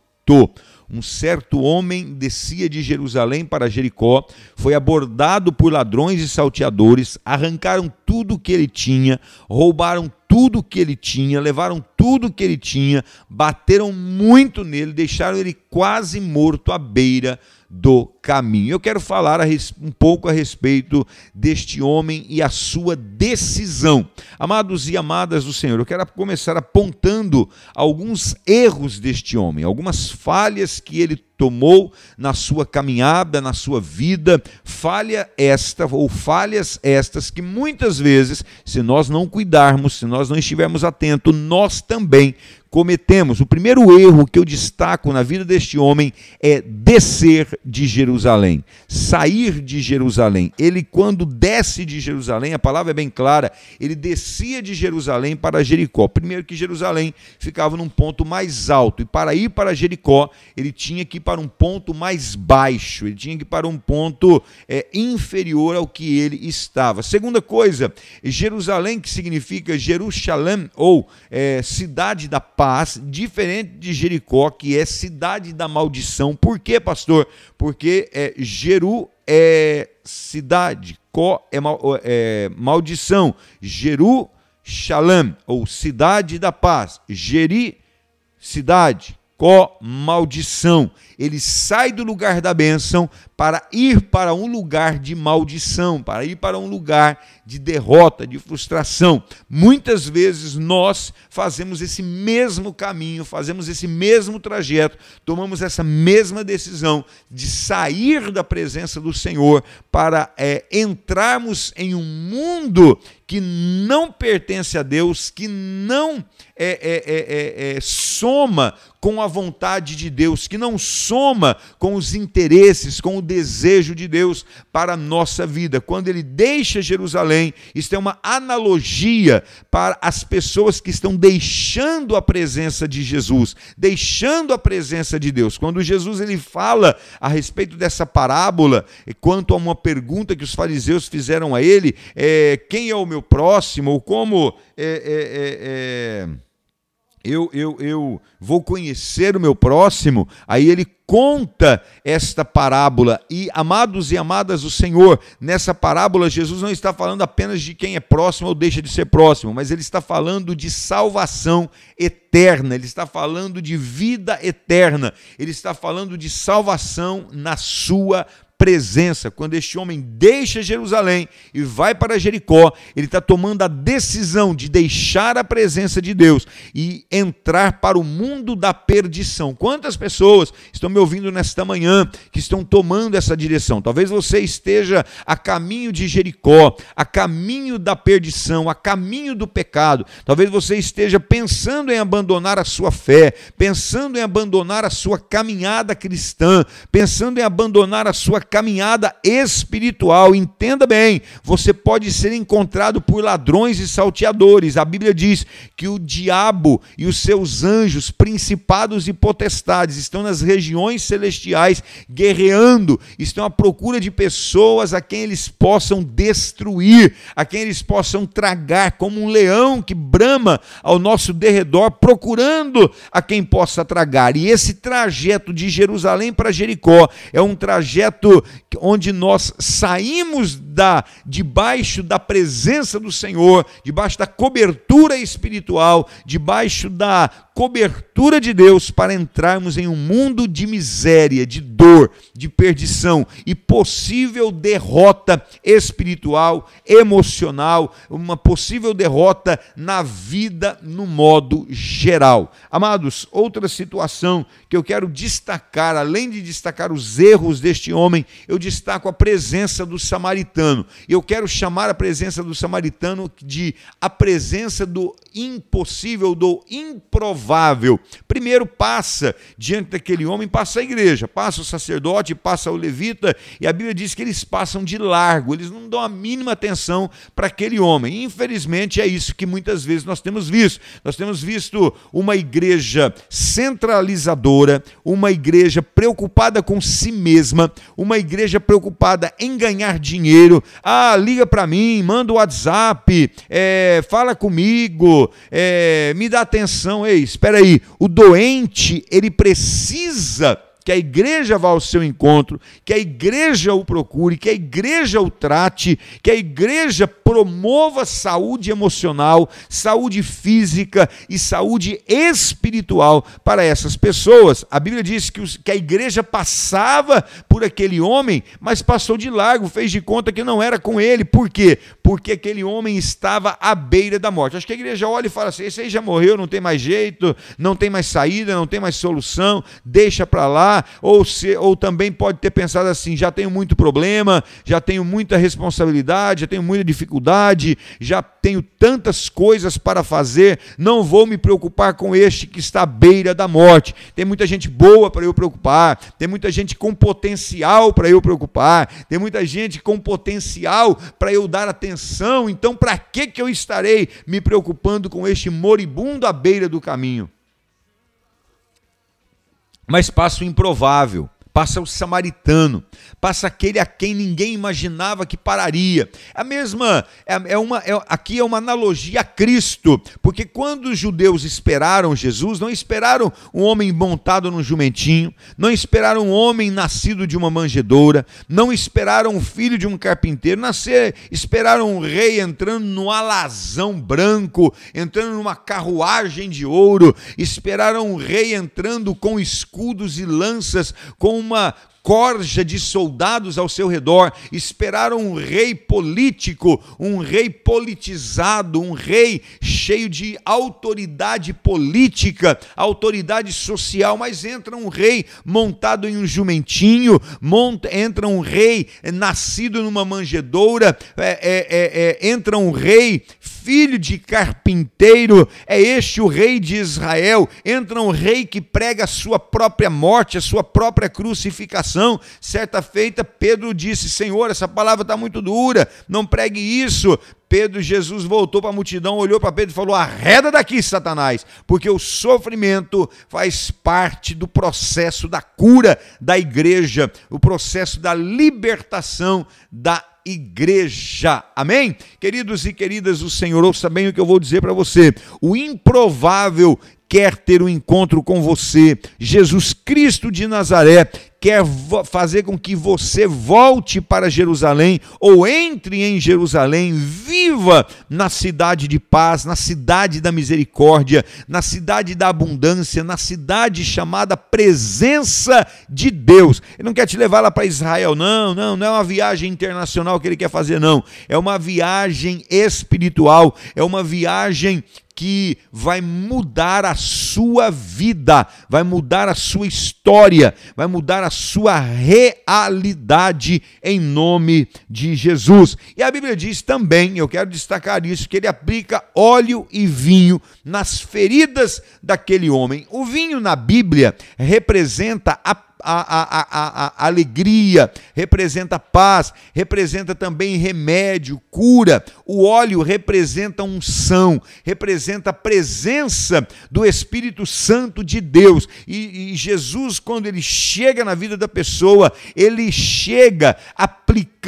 [SPEAKER 3] Um certo homem descia de Jerusalém para Jericó, foi abordado por ladrões e salteadores, arrancaram tudo que ele tinha, roubaram tudo que ele tinha, levaram tudo que ele tinha, bateram muito nele, deixaram ele quase morto à beira do caminho. Eu quero falar um pouco a respeito deste homem e a sua decisão. Amados e amadas do Senhor, eu quero começar apontando alguns erros deste homem, algumas falhas que ele tomou na sua caminhada, na sua vida, falha esta ou falhas estas que muitas vezes, se nós não cuidarmos, se nós não estivermos atentos, nós também cometemos. O primeiro erro que eu destaco na vida deste homem é descer de Jerusalém, sair de Jerusalém. Ele, quando desce de Jerusalém, a palavra é bem clara, ele descia de Jerusalém para Jericó. Primeiro que Jerusalém ficava num ponto mais alto, e para ir para Jericó, ele tinha que ir para um ponto mais baixo, ele tinha que ir para um ponto é, inferior ao que ele estava. Segunda coisa, Jerusalém, que significa Jerusalém, ou é, cidade da paz, diferente de Jericó, que é cidade da maldição. Por quê, pastor? Porque é, Jeru é cidade, Có é, mal, é maldição, Jeru Shalom, ou cidade da paz, Jeri, cidade, Có, maldição. Ele sai do lugar da bênção para ir para um lugar de maldição, para ir para um lugar de derrota, de frustração. Muitas vezes nós fazemos esse mesmo caminho, fazemos esse mesmo trajeto, tomamos essa mesma decisão de sair da presença do Senhor para é, entrarmos em um mundo que não pertence a Deus, que não é, é, é, soma com a vontade de Deus, que não soma com os interesses, com o desejo de Deus para a nossa vida. Quando ele deixa Jerusalém, isso é uma analogia para as pessoas que estão deixando a presença de Jesus, deixando a presença de Deus. Quando Jesus ele fala a respeito dessa parábola, quanto a uma pergunta que os fariseus fizeram a ele, é, quem é o meu próximo, ou como é, é, é eu, eu, eu vou conhecer o meu próximo, aí ele conta esta parábola. E, amados e amadas do Senhor, nessa parábola, Jesus não está falando apenas de quem é próximo ou deixa de ser próximo, mas ele está falando de salvação eterna, ele está falando de vida eterna, ele está falando de salvação na sua presença. Quando este homem deixa Jerusalém e vai para Jericó, ele está tomando a decisão de deixar a presença de Deus e entrar para o mundo da perdição. Quantas pessoas estão me ouvindo nesta manhã que estão tomando essa direção? Talvez você esteja a caminho de Jericó, a caminho da perdição, a caminho do pecado. Talvez você esteja pensando em abandonar a sua fé, pensando em abandonar a sua caminhada cristã, pensando em abandonar a sua caminhada espiritual. Entenda bem, você pode ser encontrado por ladrões e salteadores. A Bíblia diz que o diabo e os seus anjos, principados e potestades, estão nas regiões celestiais guerreando, estão à procura de pessoas a quem eles possam destruir, a quem eles possam tragar, como um leão que brama ao nosso derredor, procurando a quem possa tragar. E esse trajeto de Jerusalém para Jericó é um trajeto onde nós saímos da debaixo da presença do Senhor, debaixo da cobertura espiritual, debaixo da cobertura de Deus para entrarmos em um mundo de miséria, de dor, de perdição e possível derrota espiritual, emocional, uma possível derrota na vida no modo geral. Amados, outra situação que eu quero destacar, além de destacar os erros deste homem, eu destaco a presença do samaritano. Eu quero chamar a presença do samaritano de a presença do impossível, do improvável. Primeiro passa diante daquele homem, passa a igreja, passa o sacerdote, passa o levita, e a Bíblia diz que eles passam de largo, eles não dão a mínima atenção para aquele homem. Infelizmente é isso que muitas vezes nós temos visto. Nós temos visto uma igreja centralizadora, uma igreja preocupada com si mesma, uma igreja preocupada em ganhar dinheiro. Ah, liga para mim, manda o WhatsApp, é, fala comigo, é, me dá atenção. Ei, espera aí, o doente ele precisa que a igreja vá ao seu encontro, que a igreja o procure, que a igreja o trate, que a igreja promova saúde emocional, saúde física e saúde espiritual para essas pessoas. A Bíblia diz que, a igreja passava por aquele homem, mas passou de largo, fez de conta que não era com ele. Por quê? Porque aquele homem estava à beira da morte. Acho que a igreja olha e fala assim: esse aí já morreu, não tem mais jeito, não tem mais saída, não tem mais solução, deixa para lá ou, se, ou também pode ter pensado assim: já tenho muito problema, já tenho muita responsabilidade, já tenho muita dificuldade, já tenho tantas coisas para fazer, não vou me preocupar com este que está à beira da morte. Tem muita gente boa para eu preocupar, tem muita gente com potencial para eu preocupar, tem muita gente com potencial para eu dar atenção. Então, para que que eu estarei me preocupando com este moribundo à beira do caminho? Mas passa o improvável, passa o samaritano, passa aquele a quem ninguém imaginava que pararia. A mesma, é, é uma, é, aqui é uma analogia a Cristo, porque quando os judeus esperaram Jesus, não esperaram um homem montado num jumentinho, não esperaram um homem nascido de uma manjedoura, não esperaram um filho de um carpinteiro, nascer, esperaram um rei entrando no alazão branco, entrando numa carruagem de ouro, esperaram um rei entrando com escudos e lanças, com uma corja de soldados ao seu redor, esperaram um rei político, um rei politizado, um rei cheio de autoridade política, autoridade social, mas entra um rei montado em um jumentinho, monta, entra um rei nascido numa manjedoura, é, é, é, é entra um rei filho de carpinteiro, é este o rei de Israel, entra um rei que prega a sua própria morte, a sua própria crucificação. Certa feita, Pedro disse: Senhor, essa palavra está muito dura, não pregue isso. Pedro, Jesus voltou para a multidão, olhou para Pedro e falou: Arreda daqui, Satanás, porque o sofrimento faz parte do processo da cura da igreja, o processo da libertação da igreja. Amém? Queridos e queridas, o Senhor ouça bem o que eu vou dizer para você. O improvável quer ter um encontro com você. Jesus Cristo de Nazaré quer fazer com que você volte para Jerusalém ou entre em Jerusalém, viva na cidade de paz, na cidade da misericórdia, na cidade da abundância, na cidade chamada presença de Deus. Ele não quer te levar lá para Israel, não, não, não é uma viagem internacional que ele quer fazer, não. É uma viagem espiritual, é uma viagem que vai mudar a sua vida, vai mudar a sua história, vai mudar a sua realidade em nome de Jesus. E a Bíblia diz também, eu quero destacar isso, que ele aplica óleo e vinho nas feridas daquele homem. O vinho na Bíblia representa a a, a, a, alegria, representa paz, representa também remédio, cura. O óleo representa unção, representa a presença do Espírito Santo de Deus. E, e Jesus, quando ele chega na vida da pessoa, ele chega aplicando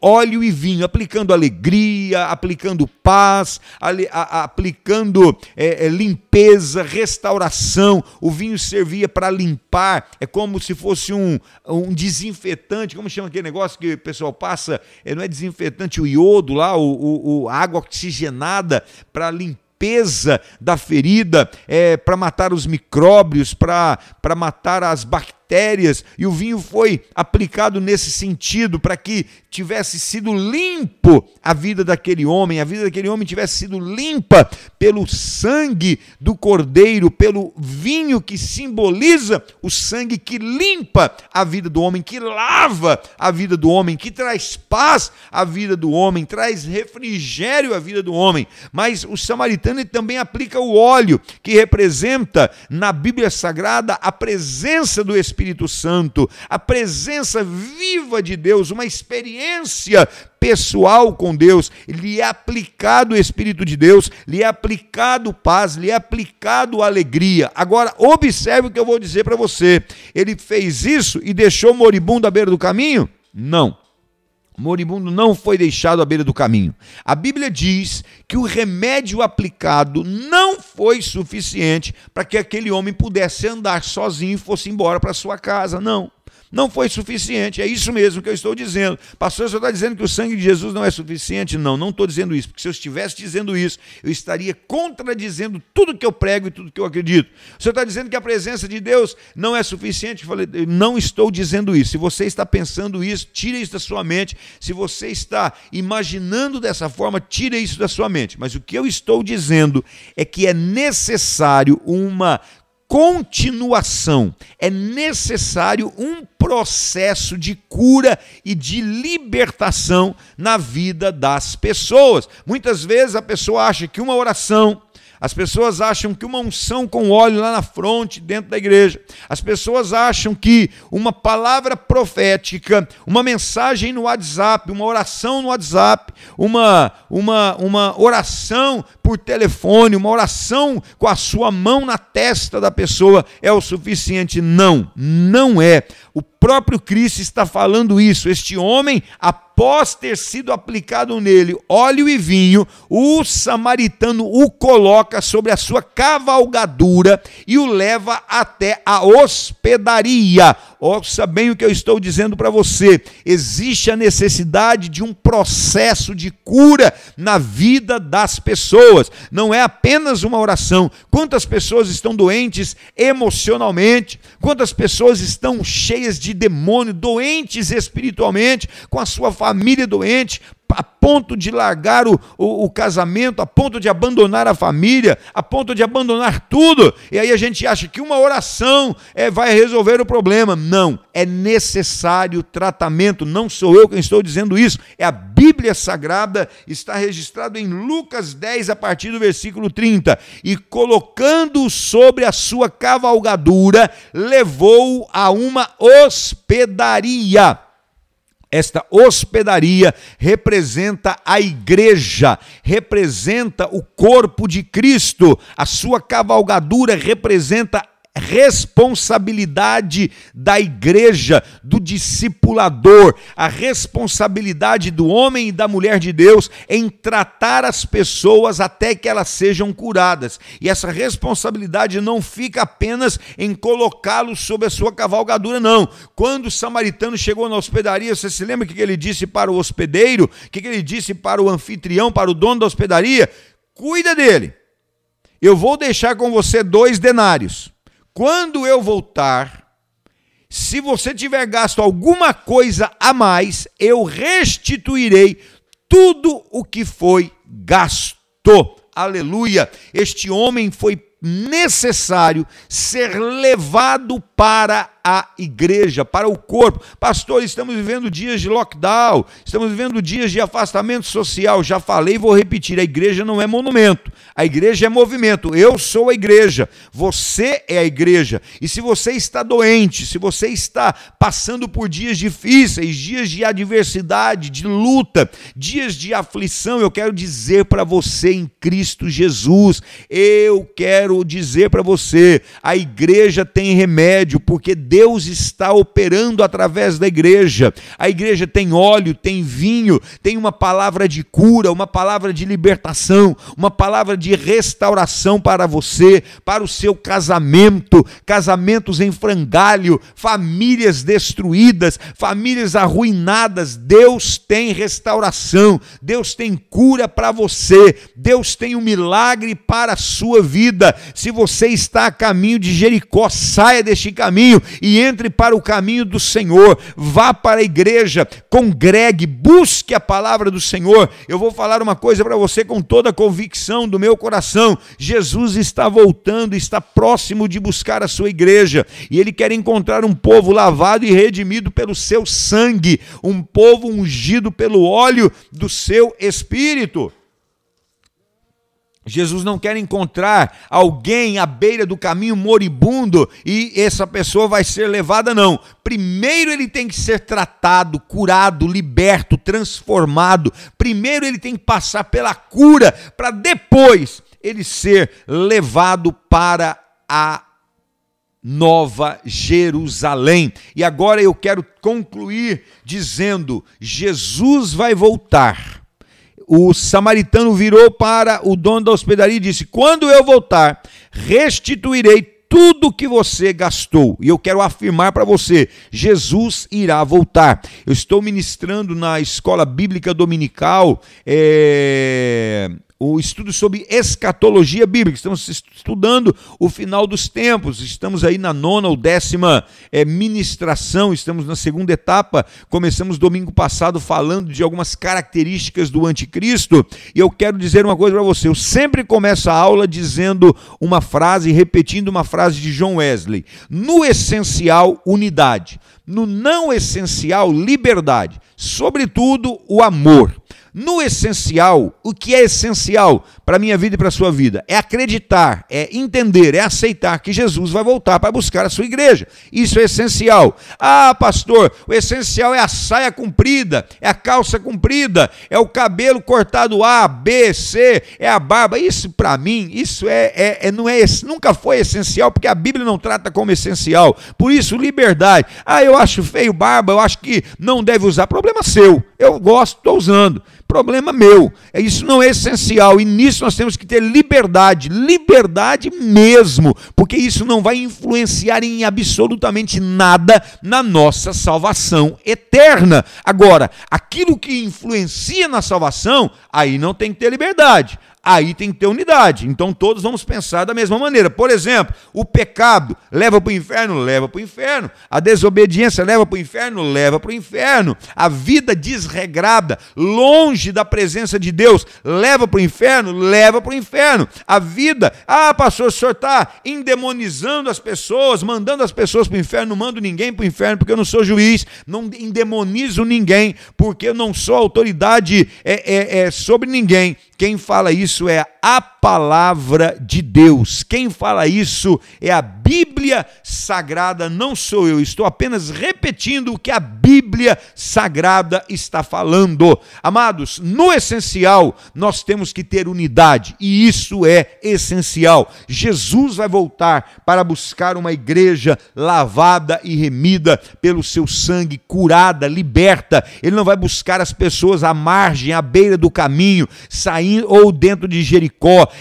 [SPEAKER 3] óleo e vinho, aplicando alegria, aplicando paz, ali, a, aplicando é, é, limpeza, restauração. O vinho servia para limpar, é como se fosse um, um desinfetante, como chama aquele negócio que o pessoal passa? É, não é desinfetante, o iodo lá, o, o, o água oxigenada para limpeza da ferida, é, para matar os micróbios, para matar as bactérias bactérias, e o vinho foi aplicado nesse sentido, para que tivesse sido limpo a vida daquele homem, a vida daquele homem tivesse sido limpa pelo sangue do cordeiro, pelo vinho que simboliza o sangue que limpa a vida do homem, que lava a vida do homem, que traz paz à vida do homem, traz refrigério à vida do homem. Mas o samaritano também aplica o óleo, que representa na Bíblia Sagrada a presença do Espírito Espírito Santo, a presença viva de Deus, uma experiência pessoal com Deus, lhe é aplicado o Espírito de Deus, lhe é aplicado paz, lhe é aplicado alegria. Agora, observe o que eu vou dizer para você. Ele fez isso e deixou moribundo à beira do caminho? Não. Moribundo não foi deixado à beira do caminho. A Bíblia diz que o remédio aplicado não foi suficiente para que aquele homem pudesse andar sozinho e fosse embora para sua casa. Não não foi suficiente. É isso mesmo que eu estou dizendo. Pastor, você está dizendo que o sangue de Jesus não é suficiente? Não, não estou dizendo isso, porque se eu estivesse dizendo isso, eu estaria contradizendo tudo que eu prego e tudo que eu acredito. Senhor está dizendo que a presença de Deus não é suficiente? Eu falei, não estou dizendo isso. Se você está pensando isso, tire isso da sua mente. Se você está imaginando dessa forma, tire isso da sua mente. Mas o que eu estou dizendo é que é necessário uma continuação. É necessário um processo de cura e de libertação na vida das pessoas. Muitas vezes a pessoa acha que uma oração, as pessoas acham que uma unção com óleo lá na fronte, dentro da igreja. As pessoas acham que uma palavra profética, uma mensagem no WhatsApp, uma oração no WhatsApp, uma, uma, uma oração por telefone, uma oração com a sua mão na testa da pessoa é o suficiente. Não, não é. O próprio Cristo está falando isso. Este homem, após ter sido aplicado nele óleo e vinho, o samaritano o coloca sobre a sua cavalgadura e o leva até a hospedaria. Ouça bem o que eu estou dizendo para você. Existe a necessidade de um processo de cura na vida das pessoas. Não é apenas uma oração. Quantas pessoas estão doentes emocionalmente? Quantas pessoas estão cheias de demônio, doentes espiritualmente, com a sua família doente, a ponto de largar o, o, o, casamento, a ponto de abandonar a família, a ponto de abandonar tudo. E aí a gente acha que uma oração é, vai resolver o problema. Não, é necessário tratamento. Não sou eu quem estou dizendo isso, é a Bíblia Sagrada, está registrado em Lucas 10, a partir do versículo 30. E colocando-o sobre a sua cavalgadura, levou-o a uma hospedaria esta hospedaria representa a igreja, representa o corpo de Cristo, a sua cavalgadura representa responsabilidade da igreja, do discipulador, a responsabilidade do homem e da mulher de Deus em tratar as pessoas até que elas sejam curadas. E essa responsabilidade não fica apenas em colocá-los sob a sua cavalgadura, não. Quando o samaritano chegou na hospedaria, você se lembra o que ele disse para o hospedeiro? O que ele disse para o anfitrião, para o dono da hospedaria? Cuida dele. Eu vou deixar com você dois denários quando eu voltar, se você tiver gasto alguma coisa a mais, eu restituirei tudo o que foi gasto. Aleluia! Este homem foi necessário ser levado para a igreja, para o corpo. Pastor, estamos vivendo dias de lockdown, estamos vivendo dias de afastamento social. Já falei e vou repetir: a igreja não é monumento, a igreja é movimento. Eu sou a igreja, você é a igreja. E se você está doente, se você está passando por dias difíceis, dias de adversidade, de luta, dias de aflição, eu quero dizer para você em Cristo Jesus, eu quero dizer para você: a igreja tem remédio, porque Deus está operando através da igreja. A igreja tem óleo, tem vinho, tem uma palavra de cura, uma palavra de libertação, uma palavra de restauração para você, para o seu casamento, casamentos em frangalho, famílias destruídas, famílias arruinadas. Deus tem restauração, Deus tem cura para você, Deus tem um milagre para a sua vida. Se você está a caminho de Jericó, saia deste caminho e entre para o caminho do Senhor, vá para a igreja, congregue, busque a palavra do Senhor. Eu vou falar uma coisa para você com toda a convicção do meu coração: Jesus está voltando, está próximo de buscar a sua igreja, e ele quer encontrar um povo lavado e redimido pelo seu sangue, um povo ungido pelo óleo do seu espírito. Jesus não quer encontrar alguém à beira do caminho moribundo e essa pessoa vai ser levada, não. Primeiro ele tem que ser tratado, curado, liberto, transformado. Primeiro ele tem que passar pela cura, para depois ele ser levado para a Nova Jerusalém. E agora eu quero concluir dizendo: Jesus vai voltar o samaritano virou para o dono da hospedaria e disse: Quando eu voltar, restituirei tudo que você gastou. E eu quero afirmar para você: Jesus irá voltar. Eu estou ministrando na escola bíblica dominical. É o estudo sobre escatologia bíblica. Estamos estudando o final dos tempos. Estamos aí na nona ou décima é, ministração. Estamos na segunda etapa. Começamos domingo passado falando de algumas características do anticristo. E eu quero dizer uma coisa para você. Eu sempre começo a aula dizendo uma frase, repetindo uma frase de John Wesley. No essencial, unidade. No não essencial, liberdade. Sobretudo, o amor. No essencial, o que é essencial para a minha vida e para a sua vida? É acreditar, é entender, é aceitar que Jesus vai voltar para buscar a sua igreja. Isso é essencial. Ah, pastor, o essencial é a saia comprida, é a calça comprida, é o cabelo cortado A, B, C, é a barba. Isso para mim, isso é, é, é, não é nunca foi essencial, porque a Bíblia não trata como essencial. Por isso, liberdade. Ah, eu acho feio barba, eu acho que não deve usar. Problema seu. Eu gosto, estou usando problema meu. É, isso não é essencial e nisso nós temos que ter liberdade, liberdade mesmo, porque isso não vai influenciar em absolutamente nada na nossa salvação eterna. Agora, aquilo que influencia na salvação, aí não tem que ter liberdade aí tem que ter unidade. Então todos vamos pensar da mesma maneira. Por exemplo, o pecado leva para o inferno, leva para o inferno. A desobediência leva para o inferno, leva para o inferno. A vida desregrada, longe da presença de Deus, leva para o inferno, leva para o inferno. A vida, ah, pastor, o senhor está endemonizando as pessoas, mandando as pessoas para o inferno. Não mando ninguém para o inferno porque eu não sou juiz, não endemonizo ninguém, porque eu não sou autoridade é, é, é, sobre ninguém. Quem fala isso é a palavra de Deus. Quem fala isso é a Bíblia Sagrada, não sou eu. Estou apenas repetindo o que a Bíblia Sagrada está falando. Amados, no essencial, nós temos que ter unidade, e isso é essencial. Jesus vai voltar para buscar uma igreja lavada e remida pelo seu sangue, curada, liberta. Ele não vai buscar as pessoas à margem, à beira do caminho, saindo ou dentro de Jericó.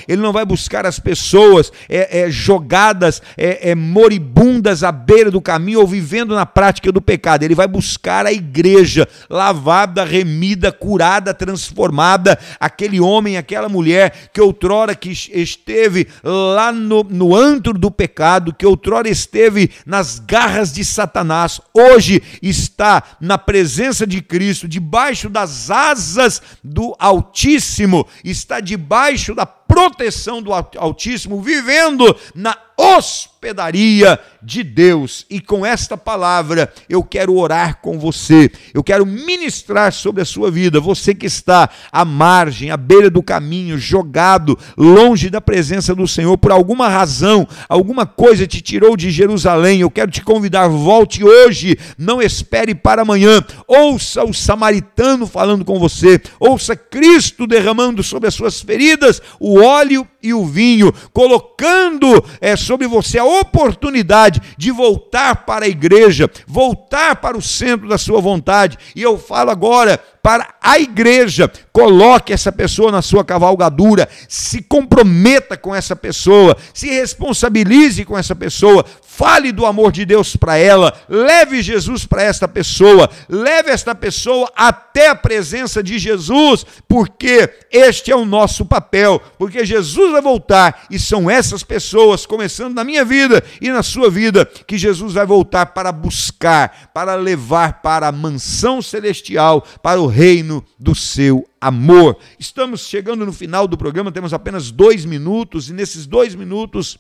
[SPEAKER 3] Ele não vai buscar as pessoas é, é, jogadas, é, é, moribundas à beira do caminho ou vivendo na prática do pecado. Ele vai buscar a igreja lavada, remida, curada, transformada. Aquele homem, aquela mulher que outrora que esteve lá no, no antro do pecado, que outrora esteve nas garras de Satanás, hoje está na presença de Cristo, debaixo das asas do Altíssimo, está debaixo da la proteção do Altíssimo, vivendo na hospedaria de Deus. E com esta palavra eu quero orar com você, eu quero ministrar sobre a sua vida, você que está à margem, à beira do caminho, jogado longe da presença do Senhor por alguma razão, alguma coisa te tirou de Jerusalém. Eu quero te convidar, volte hoje, não espere para amanhã. Ouça o samaritano falando com você, ouça Cristo derramando sobre as suas feridas o óleo e o vinho, colocando é, sobre você a oportunidade de voltar para a igreja, voltar para o centro da sua vontade. E eu falo agora para a igreja, coloque essa pessoa na sua cavalgadura, se comprometa com essa pessoa, se responsabilize com essa pessoa, fale do amor de Deus para ela, leve Jesus para esta pessoa, leve esta pessoa até a presença de Jesus, porque este é o nosso papel, porque Jesus vai voltar e são essas pessoas, começando na minha vida e na sua vida, que Jesus vai voltar para buscar, para levar para a mansão celestial, para o reino do seu amor. Estamos chegando no final do programa, temos apenas dois minutos, e nesses dois minutos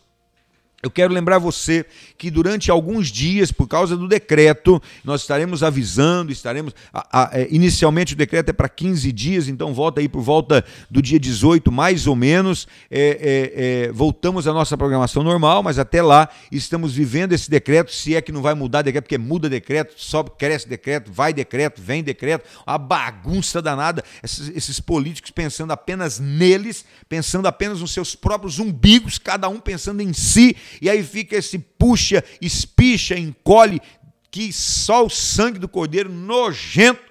[SPEAKER 3] eu quero lembrar você que durante alguns dias, por causa do decreto, nós estaremos avisando, estaremos. A, a, é, inicialmente o decreto é para 15 dias, então volta aí por volta do dia 18, mais ou menos. É, é, é, voltamos à nossa programação normal, mas até lá estamos vivendo esse decreto. Se é que não vai mudar decreto, porque muda decreto, sobe, cresce decreto, vai decreto, vem decreto, a bagunça danada. Esses, esses políticos pensando apenas neles, pensando apenas nos seus próprios umbigos, cada um pensando em si e aí fica esse puxa, espicha, encolhe, que só o sangue do cordeiro nojento,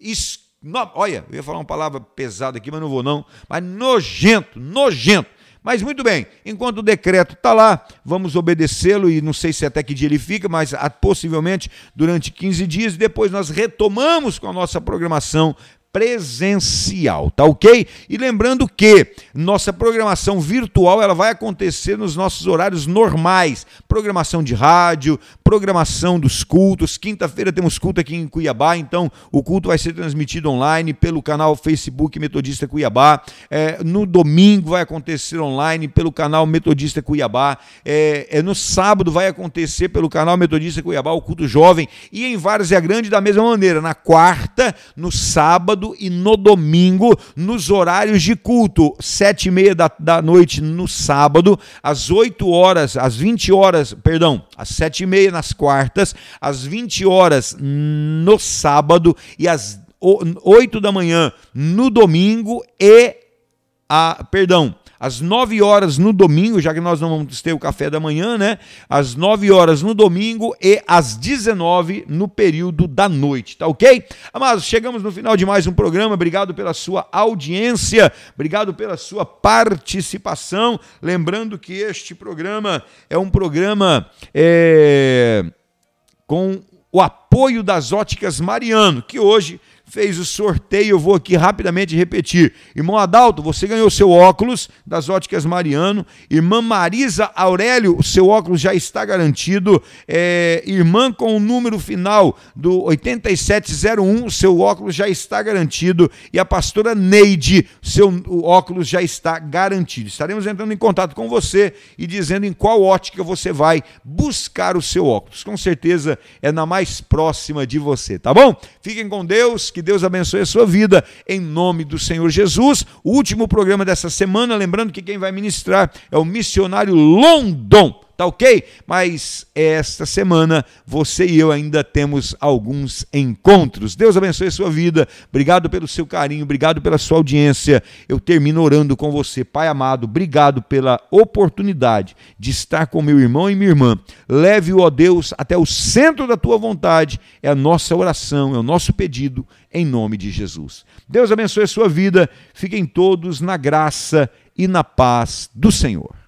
[SPEAKER 3] es, no, olha, eu ia falar uma palavra pesada aqui, mas não vou não, mas nojento, nojento. Mas muito bem, enquanto o decreto está lá, vamos obedecê-lo e não sei se até que dia ele fica, mas possivelmente durante 15 dias, depois nós retomamos com a nossa programação presencial, tá ok? E lembrando que nossa programação virtual ela vai acontecer nos nossos horários normais, programação de rádio, programação dos cultos. Quinta-feira temos culto aqui em Cuiabá, então o culto vai ser transmitido online pelo canal Facebook Metodista Cuiabá. É, no domingo vai acontecer online pelo canal Metodista Cuiabá. É, é, no sábado vai acontecer pelo canal Metodista Cuiabá o culto jovem e em Várzea Grande da mesma maneira. Na quarta, no sábado e no domingo, nos horários de culto, sete e meia da, da noite no sábado, às 8 horas, às 20 horas, perdão, às sete e meia nas quartas, às 20 horas no sábado e às 8 da manhã no domingo e a, perdão, às 9 horas no domingo, já que nós não vamos ter o café da manhã, né? Às 9 horas no domingo e às 19 no período da noite, tá ok? Amados, chegamos no final de mais um programa. Obrigado pela sua audiência, obrigado pela sua participação. Lembrando que este programa é um programa é, com o apoio das óticas Mariano, que hoje fez o sorteio, eu vou aqui rapidamente repetir. Irmão Adalto, você ganhou seu óculos das óticas Mariano. Irmã Marisa Aurélio, o seu óculos já está garantido. É, irmã com o número final do 8701, o seu óculos já está garantido. E a pastora Neide, seu óculos já está garantido. Estaremos entrando em contato com você e dizendo em qual ótica você vai buscar o seu óculos. Com certeza é na mais próxima de você, tá bom? Fiquem com Deus, que Deus abençoe a sua vida, em nome do Senhor Jesus. O último programa dessa semana, lembrando que quem vai ministrar é o missionário London tá ok? Mas esta semana você e eu ainda temos alguns encontros. Deus abençoe a sua vida. Obrigado pelo seu carinho, obrigado pela sua audiência. Eu termino orando com você, Pai amado. Obrigado pela oportunidade de estar com meu irmão e minha irmã. Leve-o, ó Deus, até o centro da tua vontade. É a nossa oração, é o nosso pedido em nome de Jesus. Deus abençoe a sua vida. Fiquem todos na graça e na paz do Senhor.